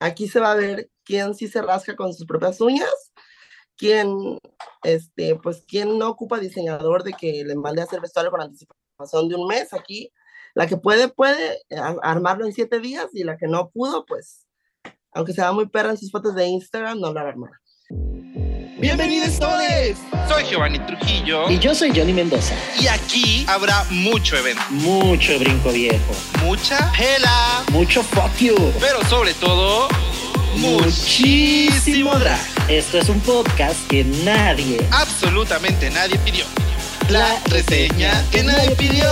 aquí se va a ver quién sí se rasca con sus propias uñas, quién, este, pues, quién no ocupa diseñador de que le mande a hacer vestuario con anticipación de un mes. Aquí, la que puede, puede armarlo en siete días y la que no pudo, pues, aunque sea muy perra en sus fotos de Instagram, no la va a armar. Bienvenidos todos. Soy Giovanni Trujillo. Y yo soy Johnny Mendoza. Y aquí habrá mucho evento. Mucho brinco viejo. Mucha hela. Mucho fuck you. Pero sobre todo, muchísimo drag. Esto es un podcast que nadie, absolutamente nadie pidió. La reseña que nadie pidió.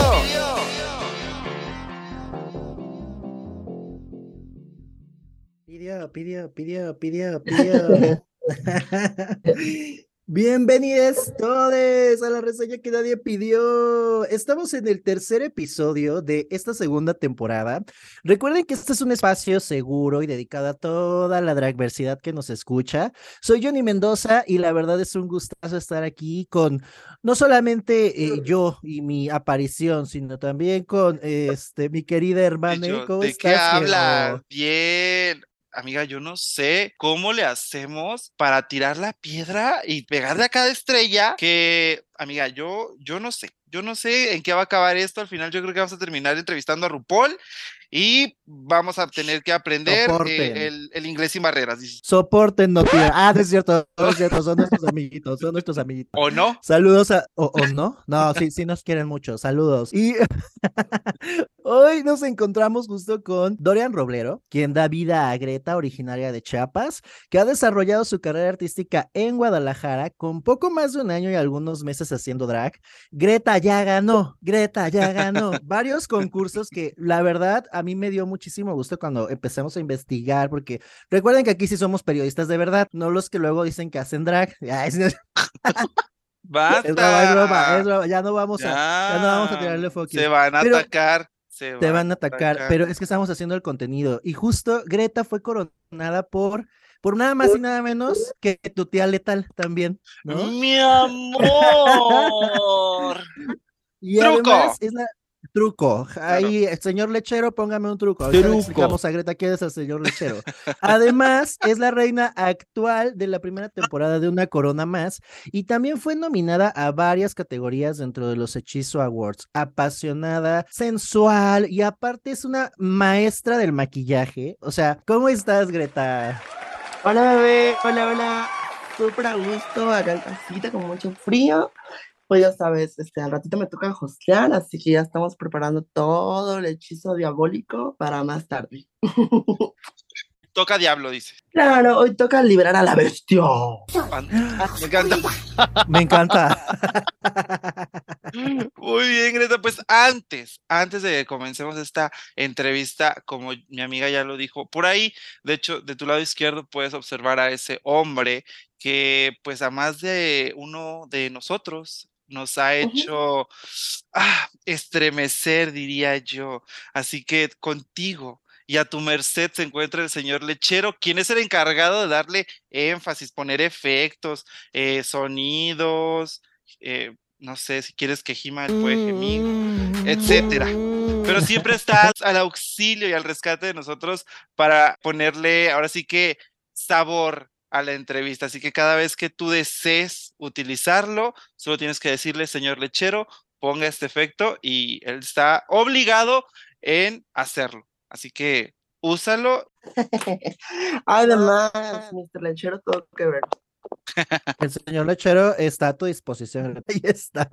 Pidió, pidió, pidió, pidió, pidió. Bienvenidos todos a la reseña que nadie pidió. Estamos en el tercer episodio de esta segunda temporada. Recuerden que este es un espacio seguro y dedicado a toda la dragversidad que nos escucha. Soy Johnny Mendoza y la verdad es un gustazo estar aquí con no solamente eh, yo y mi aparición, sino también con este mi querida hermana. ¿Cómo ¿De qué habla? Bien amiga, yo no sé cómo le hacemos para tirar la piedra y pegarle a cada estrella que, amiga, yo, yo no sé, yo no sé en qué va a acabar esto. Al final yo creo que vamos a terminar entrevistando a RuPaul y vamos a tener que aprender eh, el, inglés sin barreras. Soporten, no tía. Ah, es cierto, es cierto, son nuestros amiguitos, son nuestros amiguitos. ¿O no? Saludos a, o, no, no, sí, sí nos quieren mucho, saludos. Y hoy nos encontramos justo con Dorian Roblero, quien da vida a Greta, originaria de Chiapas, que ha desarrollado su carrera artística en Guadalajara con poco más de un año y algunos meses haciendo drag. Greta ya ganó, Greta ya ganó varios concursos que la verdad a mí me dio muchísimo gusto cuando empezamos a investigar, porque recuerden que aquí sí somos periodistas de verdad, no los que luego dicen que hacen drag. Basta. ya no vamos a, ya no vamos a tirarle foco. Se van a atacar. Se te van a atacar, pero es que estamos haciendo el contenido. Y justo Greta fue coronada por por nada más y nada menos que tu tía letal también, ¿no? Mi amor. y además es la, Truco. Ahí, señor lechero, póngame un truco. Ahorita truco. explicamos a Greta quién es el señor lechero. Además, es la reina actual de la primera temporada de Una Corona Más y también fue nominada a varias categorías dentro de los Hechizo Awards. Apasionada, sensual y aparte es una maestra del maquillaje. O sea, ¿cómo estás, Greta? Hola, bebé. Hola, hola. Súper a gusto, acá en casita con mucho frío pues ya sabes, este, al ratito me toca hostear, así que ya estamos preparando todo el hechizo diabólico para más tarde. Toca diablo, dice. Claro, hoy toca liberar a la bestia. Me encanta. Me encanta. Muy bien, Greta. Pues antes, antes de que comencemos esta entrevista, como mi amiga ya lo dijo, por ahí, de hecho, de tu lado izquierdo puedes observar a ese hombre que, pues, a más de uno de nosotros nos ha hecho ah, estremecer, diría yo. Así que contigo y a tu merced se encuentra el señor lechero, quien es el encargado de darle énfasis, poner efectos, eh, sonidos, eh, no sé si quieres que Gima puede gemir, etcétera. Pero siempre estás al auxilio y al rescate de nosotros para ponerle ahora sí que sabor a la entrevista. Así que cada vez que tú desees utilizarlo, solo tienes que decirle, señor lechero, ponga este efecto y él está obligado en hacerlo. Así que úsalo. Además, Mr. Lechero, todo que ver. El señor Lechero está a tu disposición. Ahí está.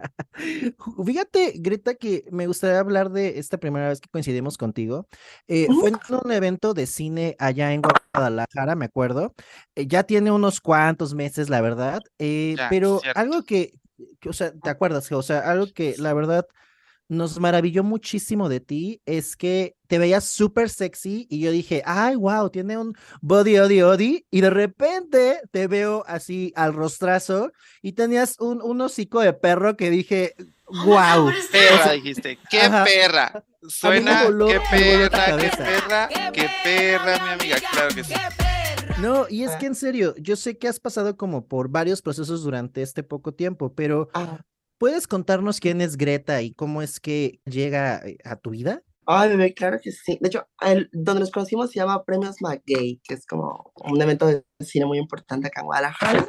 Fíjate, Greta, que me gustaría hablar de esta primera vez que coincidimos contigo. Eh, fue en un evento de cine allá en Guadalajara, me acuerdo. Eh, ya tiene unos cuantos meses, la verdad. Eh, pero algo que, que, o sea, ¿te acuerdas? O sea, algo que la verdad nos maravilló muchísimo de ti es que te veías súper sexy y yo dije, ay, wow, tiene un body, body, body. Y de repente te veo así al rostrazo y tenías un, un hocico de perro que dije, wow. Perra, dijiste, qué perra. Suena, qué perra, qué perra, qué perra, mi amiga, claro que sí. No, y es que en serio, yo sé que has pasado como por varios procesos durante este poco tiempo, pero ¿Puedes contarnos quién es Greta y cómo es que llega eh, a tu vida? Ay, bebé, claro que sí. De hecho, el, donde nos conocimos se llama Premios McGay, que es como un evento de cine muy importante acá en Guadalajara.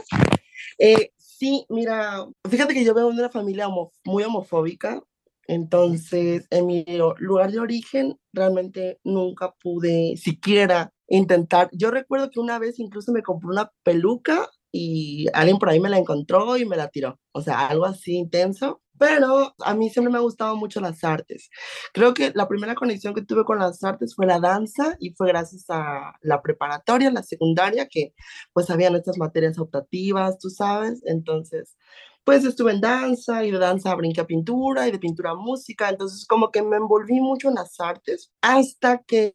Eh, sí, mira, fíjate que yo vengo de una familia muy homofóbica, entonces en mi lugar de origen realmente nunca pude siquiera intentar. Yo recuerdo que una vez incluso me compré una peluca y alguien por ahí me la encontró y me la tiró. O sea, algo así intenso. Pero a mí siempre me ha gustado mucho las artes. Creo que la primera conexión que tuve con las artes fue la danza y fue gracias a la preparatoria, la secundaria, que pues habían estas materias optativas, tú sabes. Entonces, pues estuve en danza y de danza brinqué a pintura y de pintura a música. Entonces, como que me envolví mucho en las artes hasta que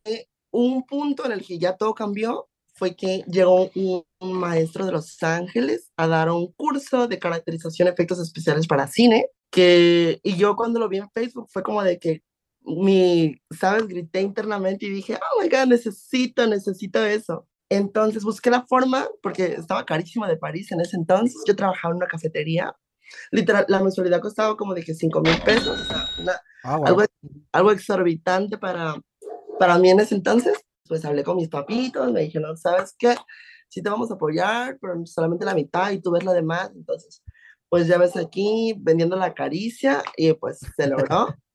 un punto en el que ya todo cambió fue que llegó un, maestro de Los Ángeles a dar un curso de caracterización efectos especiales para cine, que, y yo cuando lo vi en Facebook fue como de que mi, ¿sabes? Grité internamente y dije, oh my God, necesito, necesito eso. Entonces busqué la forma, porque estaba carísimo de París en ese entonces, yo trabajaba en una cafetería, literal, la mensualidad costaba como de que 5 mil pesos, o sea, ah, algo, algo exorbitante para, para mí en ese entonces pues hablé con mis papitos, me dijeron, ¿sabes qué? Sí te vamos a apoyar, pero solamente la mitad y tú ves lo demás. Entonces, pues ya ves aquí vendiendo la caricia y pues se logró.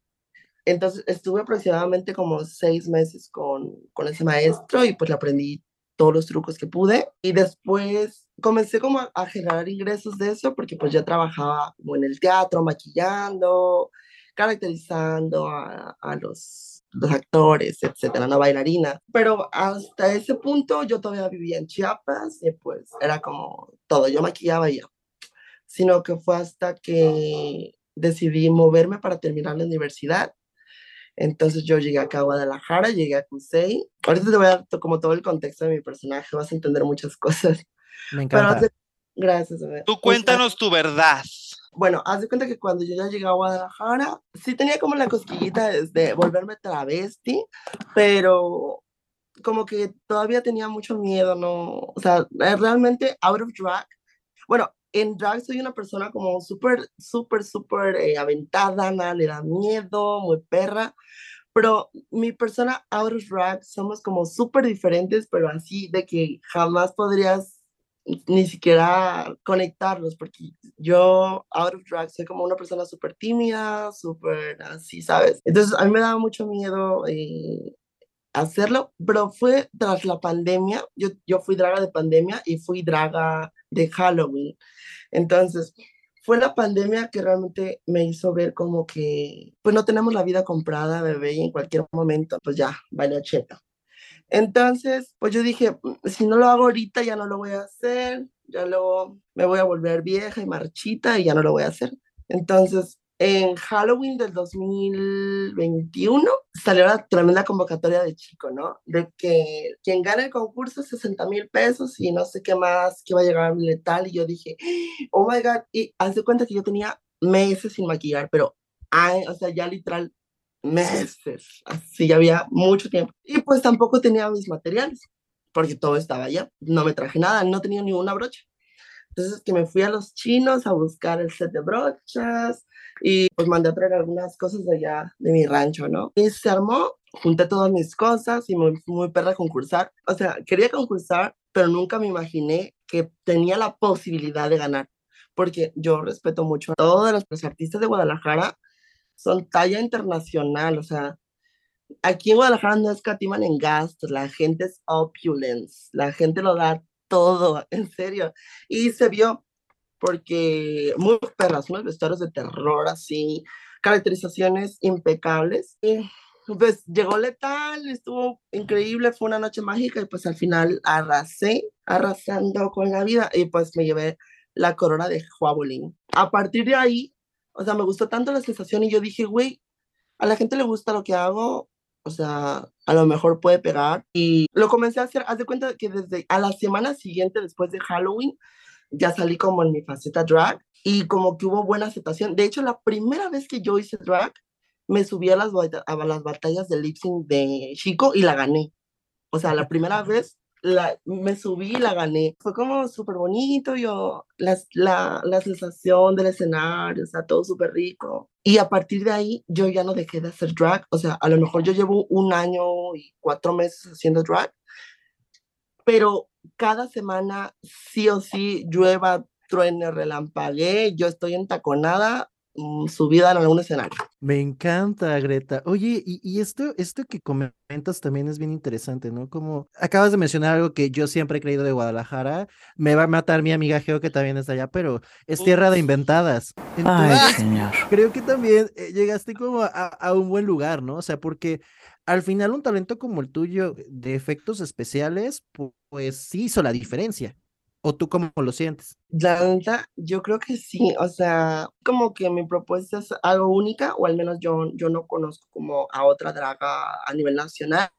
Entonces estuve aproximadamente como seis meses con, con ese maestro y pues le aprendí todos los trucos que pude. Y después comencé como a, generar ingresos de eso porque pues ya trabajaba como en el teatro, maquillando, caracterizando a, a los los actores, etcétera, una bailarina. Pero hasta ese punto yo todavía vivía en Chiapas y pues era como todo, yo maquillaba ya. Sino que fue hasta que decidí moverme para terminar la universidad. Entonces yo llegué acá a Guadalajara, llegué a CUSEI. Ahorita te voy a dar como todo el contexto de mi personaje, vas a entender muchas cosas. Me encanta. gracias. Tú cuéntanos tu verdad. Bueno, haz de cuenta que cuando yo ya llegué a Guadalajara, sí tenía como la cosquillita de volverme travesti, pero como que todavía tenía mucho miedo, ¿no? O sea, eh, realmente out of drag. Bueno, en drag soy una persona como súper, súper, súper eh, aventada, nada, le da miedo, muy perra, pero mi persona out of drag somos como súper diferentes, pero así de que jamás podrías ni siquiera conectarlos, porque yo, out of drag, soy como una persona súper tímida, súper así, ¿sabes? Entonces, a mí me daba mucho miedo eh, hacerlo, pero fue tras la pandemia, yo, yo fui draga de pandemia y fui draga de Halloween. Entonces, fue la pandemia que realmente me hizo ver como que, pues no tenemos la vida comprada, bebé, y en cualquier momento, pues ya, vale cheta. Entonces, pues yo dije, mm, si no lo hago ahorita, ya no lo voy a hacer, ya luego me voy a volver vieja y marchita y ya no lo voy a hacer. Entonces, en Halloween del 2021 salió la tremenda convocatoria de chico, ¿no? De que quien gane el concurso 60 mil pesos y no sé qué más, que va a llegar letal. Y yo dije, oh my God, y haz de cuenta que yo tenía meses sin maquillar, pero, ay, o sea, ya literal meses, así ya había mucho tiempo. Y pues tampoco tenía mis materiales, porque todo estaba allá, no me traje nada, no tenía ni una brocha. Entonces que me fui a los chinos a buscar el set de brochas y pues mandé a traer algunas cosas de allá de mi rancho, ¿no? Y se armó, junté todas mis cosas y fui muy perra concursar. O sea, quería concursar, pero nunca me imaginé que tenía la posibilidad de ganar, porque yo respeto mucho a todos los artistas de Guadalajara, son talla internacional, o sea, aquí en Guadalajara no escatiman en gastos, la gente es opulence, la gente lo da todo, en serio. Y se vio porque muy perras, unos vestuarios de terror así, caracterizaciones impecables. Y pues llegó letal, estuvo increíble, fue una noche mágica y pues al final arrasé, arrasando con la vida y pues me llevé la corona de Huabolín. A partir de ahí o sea, me gustó tanto la sensación y yo dije, güey, a la gente le gusta lo que hago, o sea, a lo mejor puede pegar. Y lo comencé a hacer, haz de cuenta que desde a la semana siguiente, después de Halloween, ya salí como en mi faceta drag y como que hubo buena aceptación. De hecho, la primera vez que yo hice drag, me subí a las, a las batallas de lip sync de Chico y la gané. O sea, la primera vez la, me subí y la gané. Fue como súper bonito, yo, la, la, la, sensación del escenario, o sea, todo súper rico. Y a partir de ahí yo ya no dejé de hacer drag, o sea, a lo mejor yo llevo un año y cuatro meses haciendo drag, pero cada semana sí o sí llueva, truene, relampaguee, yo estoy entaconada su vida en algún escenario. Me encanta, Greta. Oye, y, esto, esto que comentas también es bien interesante, ¿no? Como acabas de mencionar algo que yo siempre he creído de Guadalajara, me va a matar mi amiga Geo que también está allá, pero es tierra de inventadas. Ay, señor. Creo que también eh, llegaste como a, a un buen lugar, ¿no? O sea, porque al final un talento como el tuyo de efectos especiales, pues sí hizo la diferencia. ¿O tú cómo lo sientes? La yo creo que sí, o sea, como que mi propuesta es algo única, o al menos yo, yo no conozco como a otra draga a nivel nacional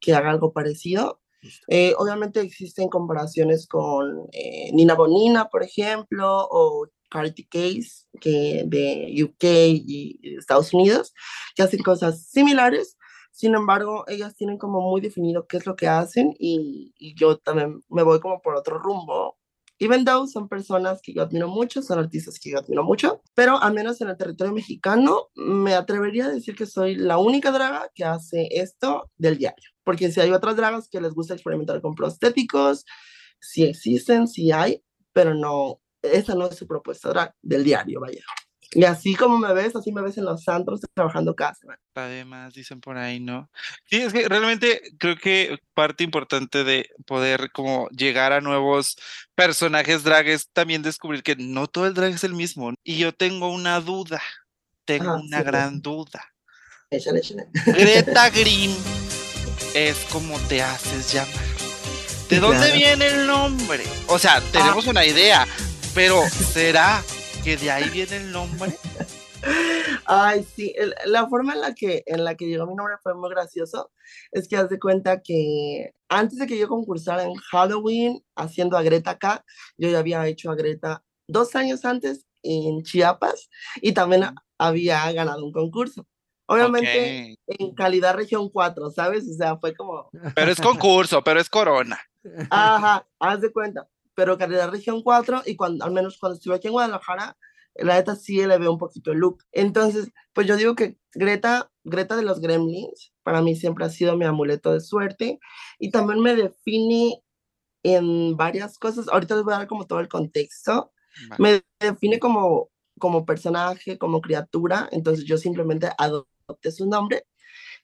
que haga algo parecido. Eh, obviamente existen comparaciones con eh, Nina Bonina, por ejemplo, o Carty Case, que de UK y Estados Unidos, que hacen cosas similares, sin embargo, ellas tienen como muy definido qué es lo que hacen y, yo también me voy como por otro rumbo. Even though son personas que yo admiro mucho, son artistas que yo admiro mucho, pero al menos en el territorio mexicano me atrevería a decir que soy la única draga que hace esto del diario. Porque si hay otras dragas que les gusta experimentar con prostéticos, sí existen, sí hay, pero no, esa no es su propuesta drag del diario, vaya. Y así como me ves, así me ves en los santos trabajando casa. Además, dicen por ahí, ¿no? Sí, es que realmente creo que parte importante de poder como llegar a nuevos personajes drag es también descubrir que no todo el drag es el mismo. Y yo tengo una duda, tengo una gran duda. Échale, échale. Greta Grimm es como te haces llamar. ¿De dónde viene el nombre? O sea, tenemos ah. una idea, pero ¿será que de ahí viene el nombre. Ay, sí, la forma en la, que, en la que llegó mi nombre fue muy gracioso. Es que haz de cuenta que antes de que yo concursara en Halloween haciendo a Greta acá, yo ya había hecho a Greta dos años antes en Chiapas y también había ganado un concurso. Obviamente en calidad región 4, ¿sabes? O sea, fue como... Pero es concurso, pero es corona. Ajá, haz de cuenta pero calidad región 4 y cuando, al menos cuando estuve aquí en Guadalajara, la neta sí le veo un poquito el look. Entonces, pues yo digo que Greta, Greta de los Gremlins, para mí siempre ha sido mi amuleto de suerte y también me define en varias cosas. Ahorita les voy a dar como todo el contexto. Me define como, como personaje, como criatura, entonces yo simplemente adopté su nombre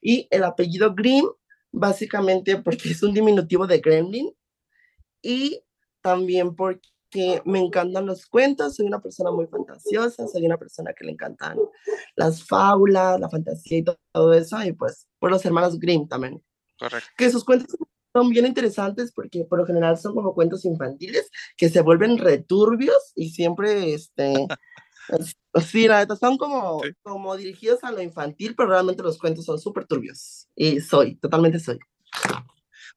y el apellido Grimm, básicamente porque es un diminutivo de Gremlin y también porque me encantan los cuentos, soy una persona muy fantasiosa, soy una persona que le encantan las fábulas, la fantasía y todo eso, y pues por los hermanos Grimm también. Correcto. Que sus cuentos son bien interesantes porque por lo general son como cuentos infantiles que se vuelven returbios y siempre, este, sí, la neta, son como, como dirigidos a lo infantil, pero realmente los cuentos son súper turbios. Y soy, totalmente soy.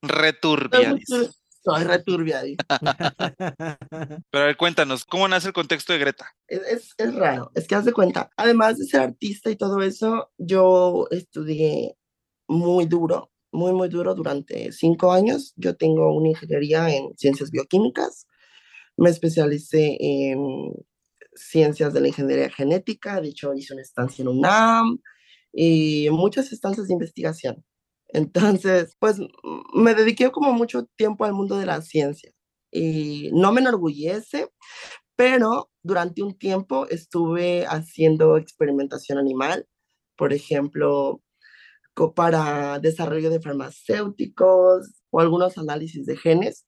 Returbios. Soy returbia Pero a ver, cuéntanos, ¿cómo nace el contexto de Greta? Es, es, raro, es que haz de cuenta, además de ser artista y todo eso, yo estudié muy duro, muy, muy duro durante cinco años. Yo tengo una ingeniería en ciencias bioquímicas, me especialicé en ciencias de la ingeniería genética, de hecho hice una estancia en UNAM y muchas estancias de investigación. Entonces, pues me dediqué como mucho tiempo al mundo de la ciencia y no me enorgullece, pero durante un tiempo estuve haciendo experimentación animal, por ejemplo, para desarrollo de farmacéuticos o algunos análisis de genes.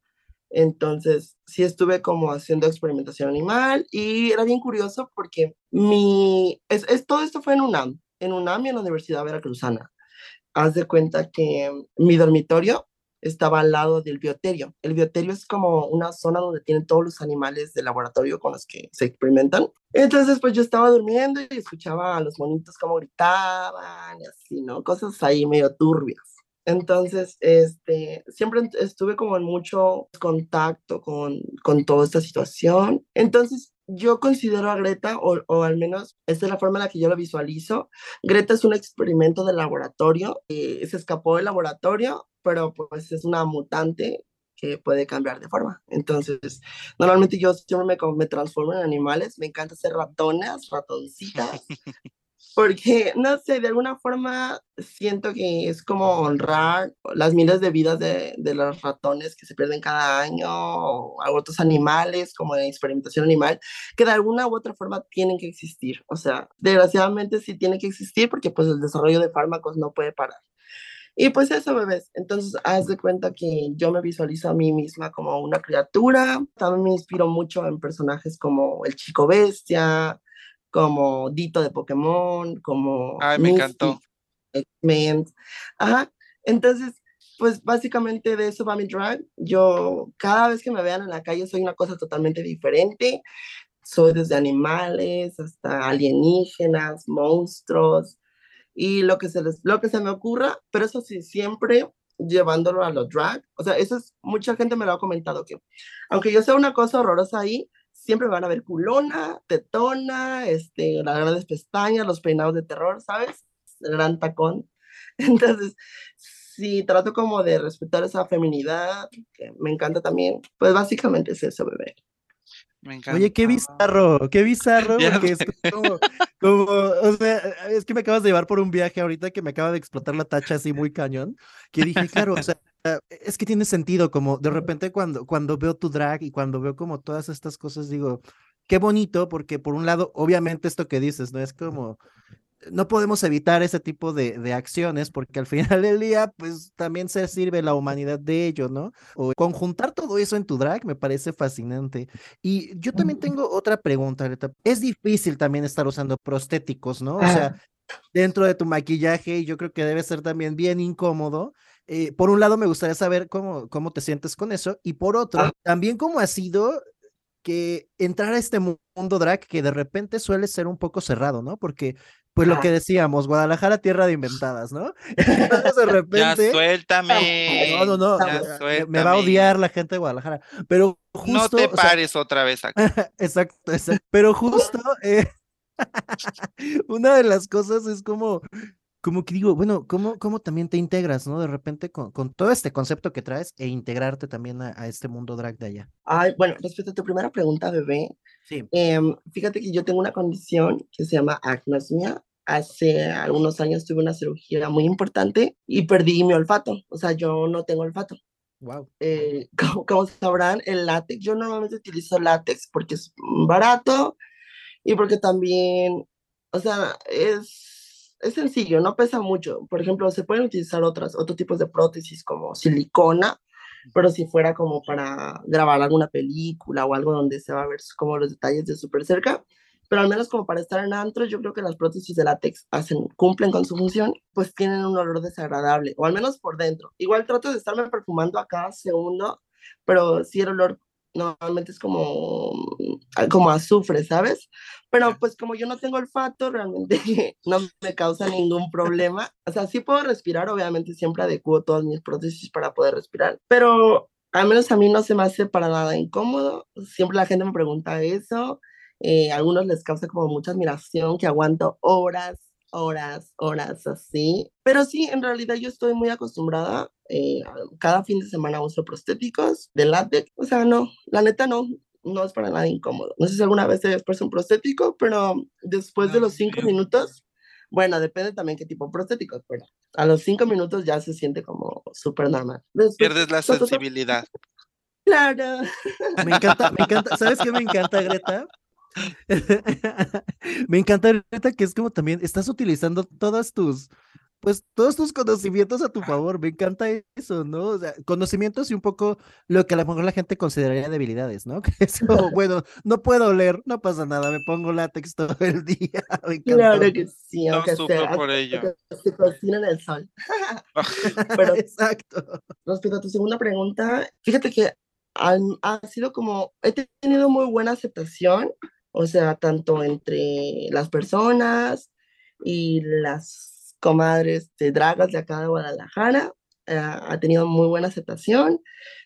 Entonces, sí estuve como haciendo experimentación animal y era bien curioso porque mi, es, todo esto fue en UNAM, en UNAM y en la Universidad Veracruzana haz de cuenta que mi dormitorio estaba al lado del bioterio. El bioterio es como una zona donde tienen todos los animales de laboratorio con los que se experimentan. Entonces, pues yo estaba durmiendo y escuchaba a los monitos como gritaban y así, ¿no? Cosas ahí medio turbias. Entonces, este, siempre estuve como en mucho contacto con, con toda esta situación. Entonces, yo considero a Greta, o, al menos esta es la forma en la que yo lo visualizo, Greta es un experimento de laboratorio, eh, se escapó del laboratorio, pero pues es una mutante que puede cambiar de forma. Entonces, normalmente yo siempre me, me transformo en animales, me encanta ser ratonas, ratoncitas, porque, no sé, de alguna forma siento que es como honrar las miles de vidas de, de los ratones que se pierden cada año, o a otros animales, como de experimentación animal, que de alguna u otra forma tienen que existir. O sea, desgraciadamente sí tienen que existir porque pues el desarrollo de fármacos no puede parar. Y pues eso, bebés. Entonces, haz de cuenta que yo me visualizo a mí misma como una criatura. También me inspiro mucho en personajes como el Chico Bestia, como Dito de Pokémon, como Ay, me Mystic, encantó. X-Men. Ajá. Entonces, pues básicamente de eso va mi drag. Yo, cada vez que me vean en la calle, soy una cosa totalmente diferente. Soy desde animales hasta alienígenas, monstruos y lo que se les, lo que se me ocurra, pero eso sí, siempre llevándolo a lo drag. O sea, eso es, mucha gente me lo ha comentado que, aunque yo sea una cosa horrorosa ahí, siempre van a ver culona, tetona, este, las grandes pestañas, los peinados de terror, ¿sabes? El gran tacón. Entonces, sí, trato como de respetar esa feminidad, que me encanta también. Pues básicamente es eso, bebé. Me encanta. Oye, qué bizarro, qué bizarro, porque es como, como, o sea, es que me acabas de llevar por un viaje ahorita que me acaba de explotar la tacha así muy cañón, que dije, claro, o sea, es que tiene sentido, como de repente cuando, cuando veo tu drag y cuando veo como todas estas cosas, digo, qué bonito, porque por un lado, obviamente esto que dices, ¿no? Es como, no podemos evitar ese tipo de, de acciones porque al final del día, pues también se sirve la humanidad de ello, ¿no? O conjuntar todo eso en tu drag me parece fascinante. Y yo también tengo otra pregunta, Greta. Es difícil también estar usando prostéticos, ¿no? O sea, dentro de tu maquillaje, y yo creo que debe ser también bien incómodo. Eh, por un lado, me gustaría saber cómo, cómo te sientes con eso, y por otro, Ah. también cómo ha sido que entrar a este mu- mundo drag que de repente suele ser un poco cerrado, ¿no? Porque, pues lo que decíamos, Guadalajara, tierra de inventadas, ¿no? Entonces, de Ya repente... suéltame. No, no, no, Ya me- va a odiar la gente de Guadalajara, pero justo... No te o sea, pares otra vez acá. Exacto, exacto. Pero justo eh, una de las cosas es como, como que digo, bueno, ¿cómo, cómo también te integras, ¿no? De repente con, con todo este concepto que traes e integrarte también a, a este mundo drag de allá. Ay, bueno, respecto a tu primera pregunta, bebé, Sí. em, fíjate que yo tengo una condición que se llama agnosmia. Hace algunos años tuve una cirugía muy importante y perdí mi olfato. O sea, yo no tengo olfato. Wow. Eh, como, como sabrán, el látex, yo normalmente utilizo látex porque es barato y porque también, o sea, es, es sencillo, no pesa mucho. Por ejemplo, se pueden utilizar otras, otros tipos de prótesis como silicona, pero si fuera como para grabar alguna película o algo donde se va a ver como los detalles de súper cerca, pero al menos como para estar en antros, yo creo que las prótesis de látex hacen, cumplen con su función, pues tienen un olor desagradable, o al menos por dentro. Igual trato de estarme perfumando a cada segundo, pero sí el olor normalmente es como, como azufre, ¿sabes? Pero pues como yo no tengo olfato, realmente no me causa ningún problema. O sea, sí puedo respirar, obviamente siempre adecuo todas mis prótesis para poder respirar, pero al menos a mí no se me hace para nada incómodo. Siempre la gente me pregunta eso. Eh, a algunos les causa como mucha admiración que aguanto horas, horas, horas así. Pero sí, en realidad yo estoy muy acostumbrada. eh, cada fin de semana uso prostéticos de látex. O sea, no, la neta no, no es para nada incómodo. No sé si alguna vez te hayas puesto un prostético, pero después de los cinco minutos, bueno, depende también qué tipo de prostéticos, pero a los cinco minutos ya se siente como súper normal. Después, Pierdes la to, sensibilidad. Claro. Me encanta, me encanta. ¿Sabes qué me encanta, Greta? Me encanta, Greta, que es como también estás utilizando todas tus, pues todos tus conocimientos a tu favor. Me encanta eso, ¿no? O sea, conocimientos y un poco lo que a lo mejor la gente consideraría debilidades, ¿no? Que es como, bueno, no puedo leer, no pasa nada, me pongo látex todo el día. Me. Claro que sí, No aunque sufro sea, por ello. se cocina en el sol. Pero Exacto. respecto a tu segunda pregunta, fíjate que ha sido como, he tenido muy buena aceptación, o sea, tanto entre las personas y las comadres de dragas de acá de Guadalajara, eh, ha tenido muy buena aceptación,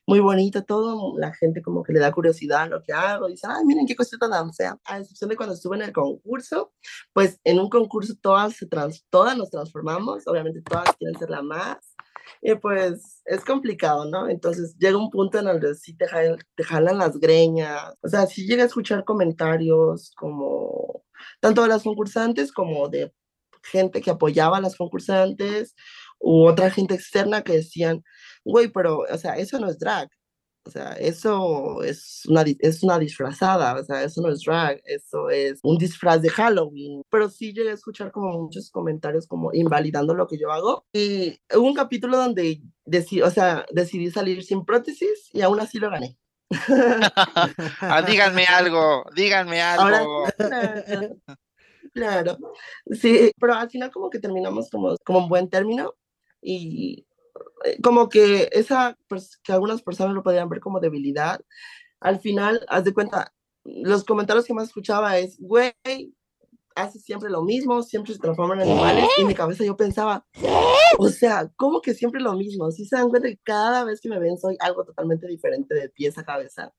muy bonito todo, la gente como que le da curiosidad a lo que hago, dice, ay, miren qué cosita tan fea, a excepción de cuando estuve en el concurso, pues en un concurso todas, se trans- todas nos transformamos, obviamente todas quieren ser la más, Y pues es complicado, ¿no? Entonces llega un punto en el que sí te, jalan, te jalan las greñas. O sea, sí llega a escuchar comentarios como tanto de las concursantes como de gente que apoyaba a las concursantes u otra gente externa que decían, güey, pero, o sea, eso no es drag. O sea, eso es una, es una disfrazada, o sea, eso no es drag, eso es un disfraz de Halloween. Pero sí llegué a escuchar como muchos comentarios como invalidando lo que yo hago. Y hubo un capítulo donde decidí, o sea, decidí salir sin prótesis y aún así lo gané. ah, díganme algo, díganme algo. Ahora, claro, claro, sí, pero al final como que terminamos como, como un buen término y como que esa, que algunas personas lo podían ver como debilidad, al final, haz de cuenta, los comentarios que más escuchaba es, güey, hace siempre lo mismo, siempre se transforman en animales, y en mi cabeza yo pensaba, o sea, ¿cómo que siempre lo mismo? Si se dan cuenta que cada vez que me ven soy algo totalmente diferente de pies a cabeza.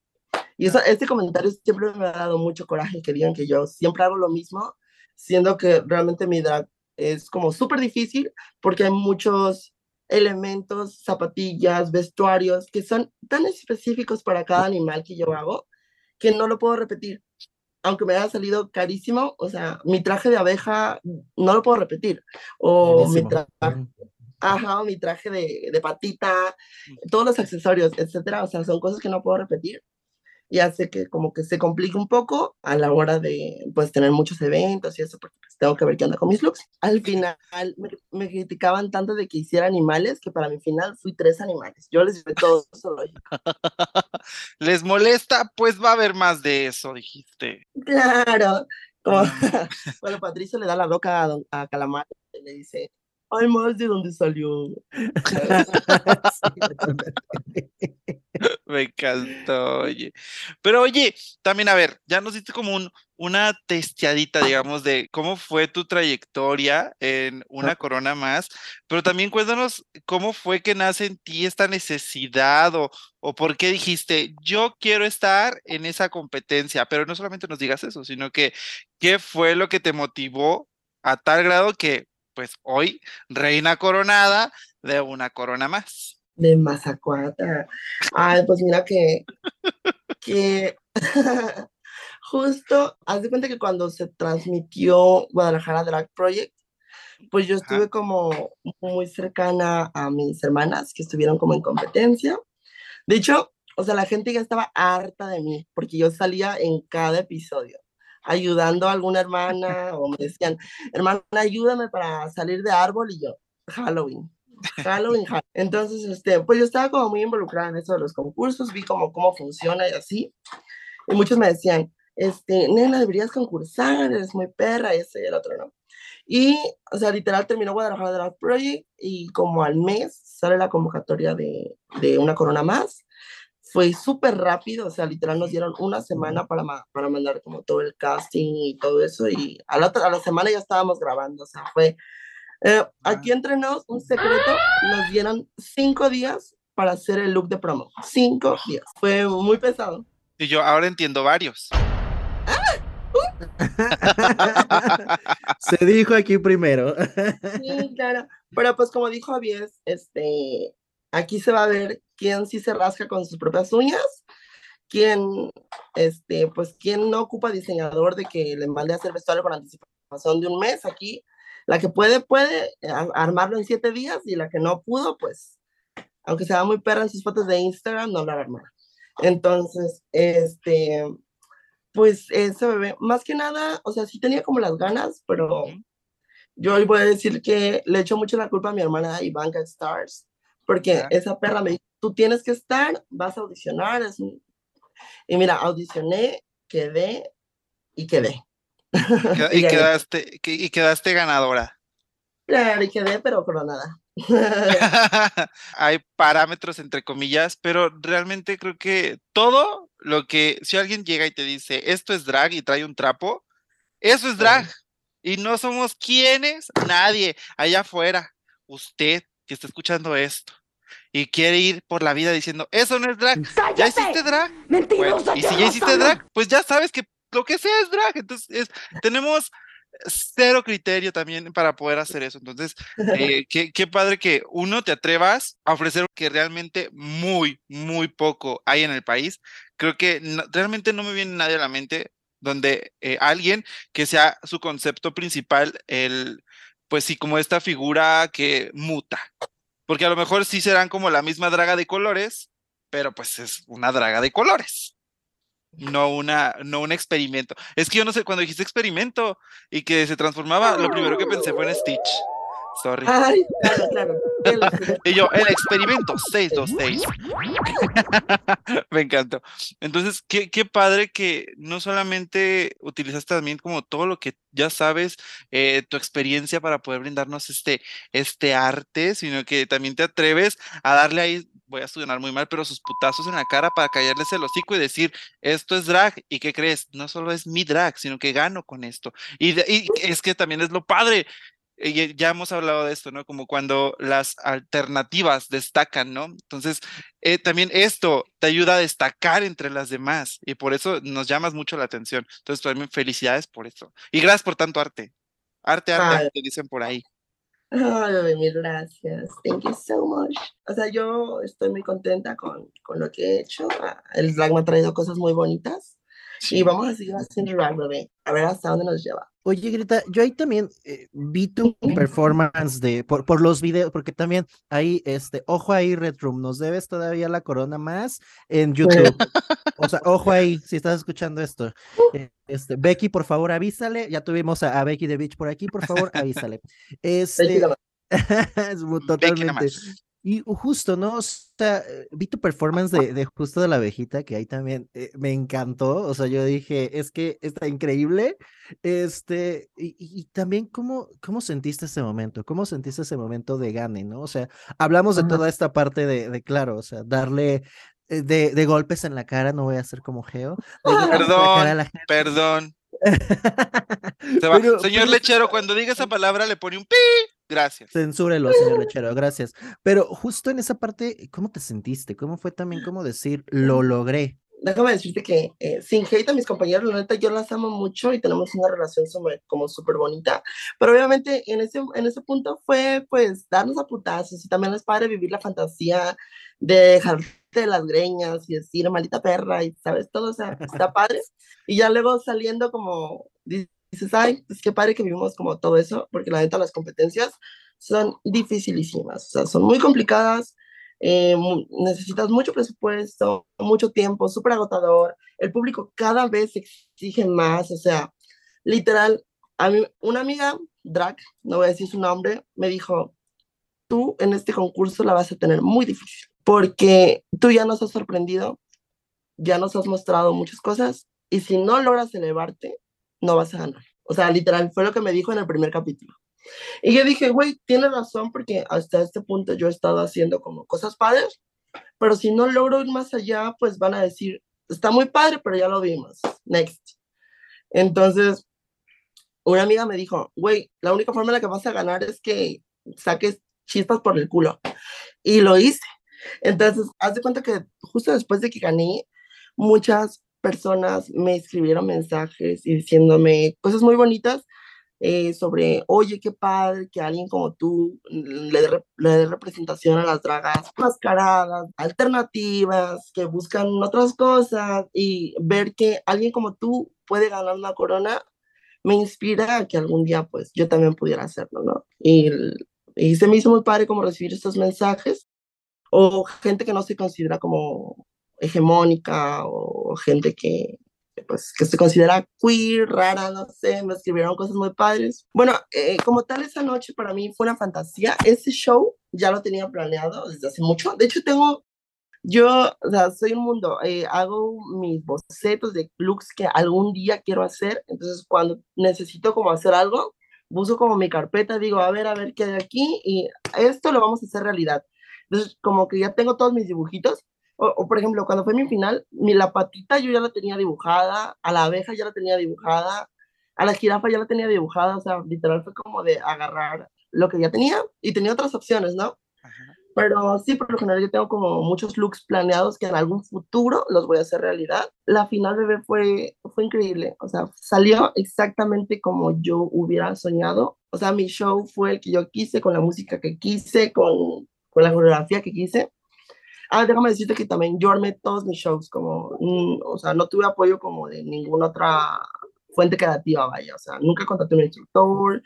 Y eso, este comentario siempre me ha dado mucho coraje, que digan que yo siempre hago lo mismo, siendo que realmente mi drag es como súper difícil, porque hay muchos elementos, zapatillas, vestuarios, que son tan específicos para cada animal que yo hago, que no lo puedo repetir. Aunque me haya salido carísimo, o sea, mi traje de abeja no lo puedo repetir. O mi traje, ajá, mi traje de, de patita, todos los accesorios, etcétera. O sea, son cosas que no puedo repetir y hace que como que se complique un poco a la hora de pues tener muchos eventos y eso porque pues, tengo que ver qué onda con mis looks. Al final me, me, criticaban tanto de que hiciera animales que para mi final fui tres animales. Yo les llevé todo zoológico. ¿Les molesta? Pues va a haber más de eso, dijiste. Claro. Como, bueno, Patricio le da la boca a, a Calamar y le dice, hay más de dónde salió. Me encantó, oye. Pero oye, también a ver, ya nos diste como un, una testeadita, digamos, de cómo fue tu trayectoria en una corona más, pero también cuéntanos cómo fue que nace en ti esta necesidad o, o por qué dijiste, yo quiero estar en esa competencia, pero no solamente nos digas eso, sino que qué fue lo que te motivó a tal grado que, pues hoy, reina coronada de una corona más de Mazacuata. Ay, pues mira que, que justo, haz de cuenta que cuando se transmitió Guadalajara Drag Project, pues yo estuve como muy cercana a mis hermanas que estuvieron como en competencia. De hecho, o sea, la gente ya estaba harta de mí porque yo salía en cada episodio ayudando a alguna hermana o me decían, hermana, ayúdame para salir de árbol y yo, Halloween, Halloween, Entonces, este, pues yo estaba como muy involucrada en eso de los concursos, vi como cómo funciona y así. Y muchos me decían, este, nena, deberías concursar, eres muy perra, y ese y el otro, ¿no? Y, o sea, literal terminó Guadalajara Drag Project y como al mes sale la convocatoria de, de una corona más. Fue súper rápido, o sea, literal nos dieron una semana para, para mandar como todo el casting y todo eso y a la, otra, a la semana ya estábamos grabando, o sea, fue eh, aquí entre nos, un secreto, nos dieron cinco días para hacer el look de promo. Cinco días. Fue muy pesado. Y yo ahora entiendo varios. Se dijo aquí primero. sí, claro. Pero pues como dijo Avies, este, aquí se va a ver quién sí se rasca con sus propias uñas, quién, este, pues quién no ocupa diseñador de que le mande a hacer vestuario con anticipación de un mes. Aquí la que puede, puede eh, armarlo en siete días y la que no pudo, pues, aunque sea muy perra en sus fotos de Instagram, no la armará. Entonces, este, pues ese bebé, más que nada, o sea, sí tenía como las ganas, pero yo hoy voy a decir que le echo mucho la culpa a mi hermana Ivanka Stars, porque esa perra me dijo, tú tienes que estar, vas a audicionar, es... y mira, audicioné, quedé y quedé. Y, quedaste, y quedaste ganadora. Claro, y quedé, pero nada Hay parámetros entre comillas, pero realmente creo que todo lo que, si alguien llega y te dice, esto es drag y trae un trapo, eso es drag. Y no somos quienes, nadie allá afuera, usted que está escuchando esto y quiere ir por la vida diciendo, eso no es drag. ¿Ya hiciste drag? y si ya hiciste drag, pues ya sabes que lo que sea es drag. Entonces, tenemos cero criterio también para poder hacer eso. Entonces, eh, qué, qué padre que uno te atrevas a ofrecer que realmente muy, muy poco hay en el país. Creo que no- realmente no me viene nadie a la mente donde eh, alguien que sea su concepto principal, el, pues sí, como esta figura que muta. Porque a lo mejor sí serán como la misma draga de colores, pero pues es una draga de colores. No una, no un experimento. Es que yo no sé, cuando dijiste experimento y que se transformaba, lo primero que pensé fue en Stitch. Sorry. Ay, claro, claro. El. Y yo, el experimento 626. Me encantó. Entonces, qué, qué padre que no solamente utilizaste también como todo lo que ya sabes, eh, tu experiencia para poder brindarnos este, este arte, sino que también te atreves a darle ahí, voy a sonar muy mal, pero sus putazos en la cara para callarles el hocico y decir, esto es drag. ¿Y qué crees? No solo es mi drag, sino que gano con esto. Y, y es que también es lo padre ya- ya hemos hablado de esto, ¿no? Como cuando las alternativas destacan, ¿no? Entonces, eh, también esto te ayuda a destacar entre las demás y por eso nos llamas mucho la atención. Entonces, también felicidades por eso. Y gracias por tanto arte. Arte, arte, Ay. te dicen por ahí. Ay, mil gracias. Thank you so much. O sea, yo estoy muy contenta con, con lo que he hecho. Ah, El drag me ha traído cosas muy bonitas. Y vamos a seguir haciendo drag, bebé. A ver hasta dónde nos lleva. Oye, Grita, yo ahí también eh, vi tu performance de por, por los videos, porque también ahí, este, ojo ahí, Red Room, nos debes todavía la corona más en YouTube. O sea, ojo ahí, si estás escuchando esto. Eh, Este, Becky, por favor, avísale. Ya tuvimos a, a Becky de Beach por aquí, por favor, avísale. Este, Becky totalmente. Y justo, ¿no? O sea, eh, vi tu performance de, de justo de la abejita, que ahí también eh, me encantó. O sea, yo dije, es que está increíble. Este, y, y- también cómo, cómo sentiste ese momento, cómo sentiste ese momento de gane, ¿no? O sea, hablamos de toda esta parte de, de claro, o sea, darle eh, de, de golpes en la cara, no voy a ser como Geo. Perdón. Se va. Pero- Señor pero- Lechero, cuando diga esa palabra le pone un pi. Gracias. Censúrelo, señor Lechero, gracias. Pero justo en esa parte, ¿cómo te sentiste? ¿Cómo fue también como decir, lo logré? Déjame decirte que eh, sin hate a mis compañeros, la neta, yo las amo mucho y tenemos una relación sobre- como súper bonita. Pero obviamente en ese, en ese punto fue pues darnos a putazos y también es padre vivir la fantasía de dejarte las greñas y decir maldita perra y sabes todo, o sea, está padre. Y ya luego saliendo como dices, ay, pues qué padre que vivimos como todo eso, porque la neta las competencias son dificilísimas, o sea, son muy complicadas eh, necesitas mucho presupuesto, mucho tiempo, súper agotador. El público cada vez exige más, o sea, literal, a mí, una amiga, drag, no voy a decir su nombre, me dijo, tú en este concurso la vas a tener muy difícil, porque tú ya nos has sorprendido, ya nos has mostrado muchas cosas, y si no logras elevarte, no vas a ganar. O sea, literal, fue lo que me dijo en el primer capítulo. Y yo dije, güey, tienes razón porque hasta este punto yo he estado haciendo como cosas padres, pero si no logro ir más allá, pues van a decir, está muy padre, pero ya lo vimos. Next. Entonces, una amiga me dijo, güey, la única forma en la que vas a ganar es que saques chispas por el culo. Y lo hice. Entonces, haz de cuenta que justo después de que gané, muchas personas me escribieron mensajes y diciéndome cosas muy bonitas eh, sobre, oye, qué padre que alguien como tú le le dé representación a las dragas mascaradas, alternativas, que buscan otras cosas y ver que alguien como tú puede ganar una corona, me inspira a que algún día pues yo también pudiera hacerlo, ¿no? Y, y se me hizo muy padre como recibir estos mensajes o gente que no se considera como hegemónica o gente que, pues, que se considera queer, rara, no sé, me escribieron cosas muy padres. Bueno, eh, como tal, esa noche para mí fue una fantasía. Ese show ya lo tenía planeado desde hace mucho. De hecho, tengo, yo, o sea, soy un mundo, eh, hago mis bocetos de looks que algún día quiero hacer. Entonces, cuando necesito como hacer algo, busco como mi carpeta, digo, a ver, a ver qué hay aquí y esto lo vamos a hacer realidad. Entonces, como que ya tengo todos mis dibujitos. O, o, por ejemplo, cuando fue mi final, mi, la patita yo ya la tenía dibujada, a la abeja ya la tenía dibujada, a la jirafa ya la tenía dibujada, o sea, literal fue como de agarrar lo que ya tenía y tenía otras opciones, ¿no? Ajá. Pero sí, por lo general yo tengo como muchos looks planeados que en algún futuro los voy a hacer realidad. La final bebé fue, fue increíble, o sea, salió exactamente como yo hubiera soñado. O sea, mi show fue el que yo quise, con la música que quise, con, con la coreografía que quise. Ah, déjame decirte que también yo armé todos mis shows, como, mm, o sea, no tuve apoyo como de ninguna otra fuente creativa, vaya, o sea, nunca contraté un instructor,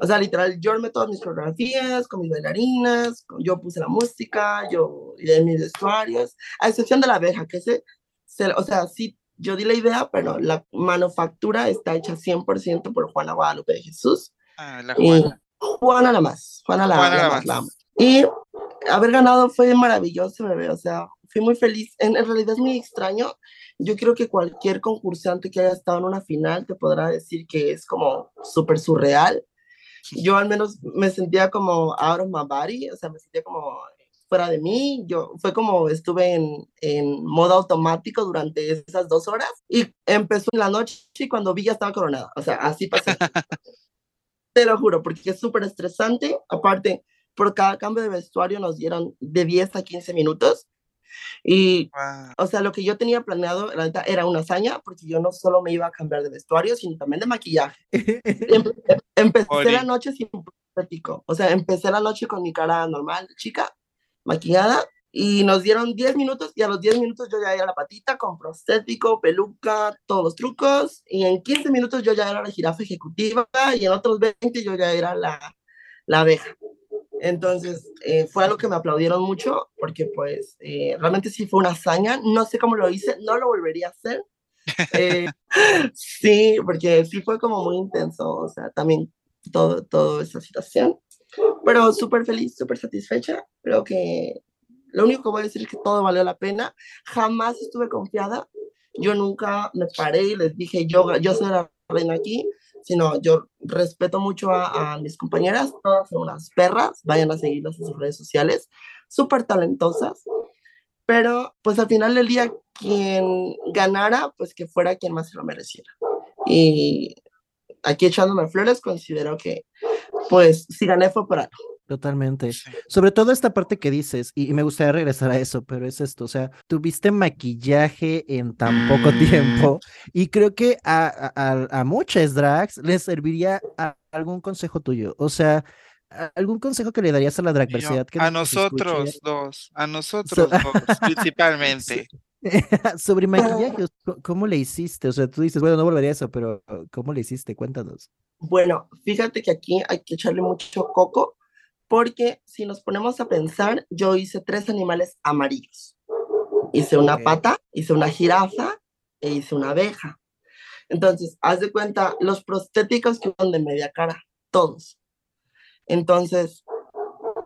o sea, literal, yo armé todas mis coreografías con mis bailarinas, yo puse la música, yo ideé mis vestuarios, a excepción de la abeja, que se, se, o sea, sí, yo di la idea, pero la manufactura está hecha 100% por Juana Guadalupe de Jesús. Ah, la Juana. Juana la más, Juana la, Juana la la más, la más. amo. Y haber ganado fue maravilloso, bebé, o sea, fui muy feliz. En, en realidad es muy extraño. Yo creo que cualquier concursante que haya estado en una final te podrá decir que es como súper surreal. Yo al menos me sentía como out of my body, o sea, me sentía como fuera de mí. Yo fue como estuve en, en modo automático durante esas dos horas y empezó en la noche y cuando vi ya estaba coronada. O sea, así pasó. Te lo juro, porque es súper estresante. Aparte, por cada cambio de vestuario nos dieron de 10 a 15 minutos. Y, Guau. o sea, lo que yo tenía planeado, la era una hazaña, porque yo no solo me iba a cambiar de vestuario, sino también de maquillaje. Em- em- empecé la noche sin prostético. O sea, empecé la noche con mi cara normal, chica, maquillada, y nos dieron 10 minutos, y a los 10 minutos yo ya era la patita con prostético, peluca, todos los trucos, y en 15 minutos yo ya era la jirafa ejecutiva, y en otros 20 yo ya era la, la abeja. Entonces, eh, fue algo que me aplaudieron mucho, porque pues eh, realmente sí fue una hazaña, no sé cómo lo hice, no lo volvería a hacer. Eh, sí, porque sí fue como muy intenso, o sea, también todo, toda esa situación. Pero súper feliz, súper satisfecha. Creo que lo único que voy a decir es que todo valió la pena. Jamás estuve confiada. Yo nunca me paré y les dije, yo, yo soy la reina aquí, sino yo respeto mucho a, mis compañeras, todas son unas perras, vayan a seguirlas en sus redes sociales, súper talentosas. Pero pues al final del día, quien ganara, pues que fuera quien más se lo mereciera. Y aquí echándome flores, considero que pues si gané fue por algo. Totalmente. Sí. Sobre todo esta parte que dices, y, y me gustaría regresar a eso, pero es esto, o sea, tuviste maquillaje en tan poco tiempo y creo que a, a- a- muchas drags les serviría a- algún consejo tuyo, o sea, a- algún consejo que le darías a la dragversidad que a escuche nosotros dos, a nosotros dos, principalmente. sobre maquillaje, ¿cómo le hiciste? O sea, tú dices, bueno, no volvería a eso, pero ¿cómo le hiciste? Cuéntanos. Bueno, fíjate que aquí hay que echarle mucho coco, porque si nos ponemos a pensar, yo hice tres animales amarillos. Hice una pata, hice una jirafa e hice una abeja. Entonces, haz de cuenta, los prostéticos que van de media cara, todos. Entonces,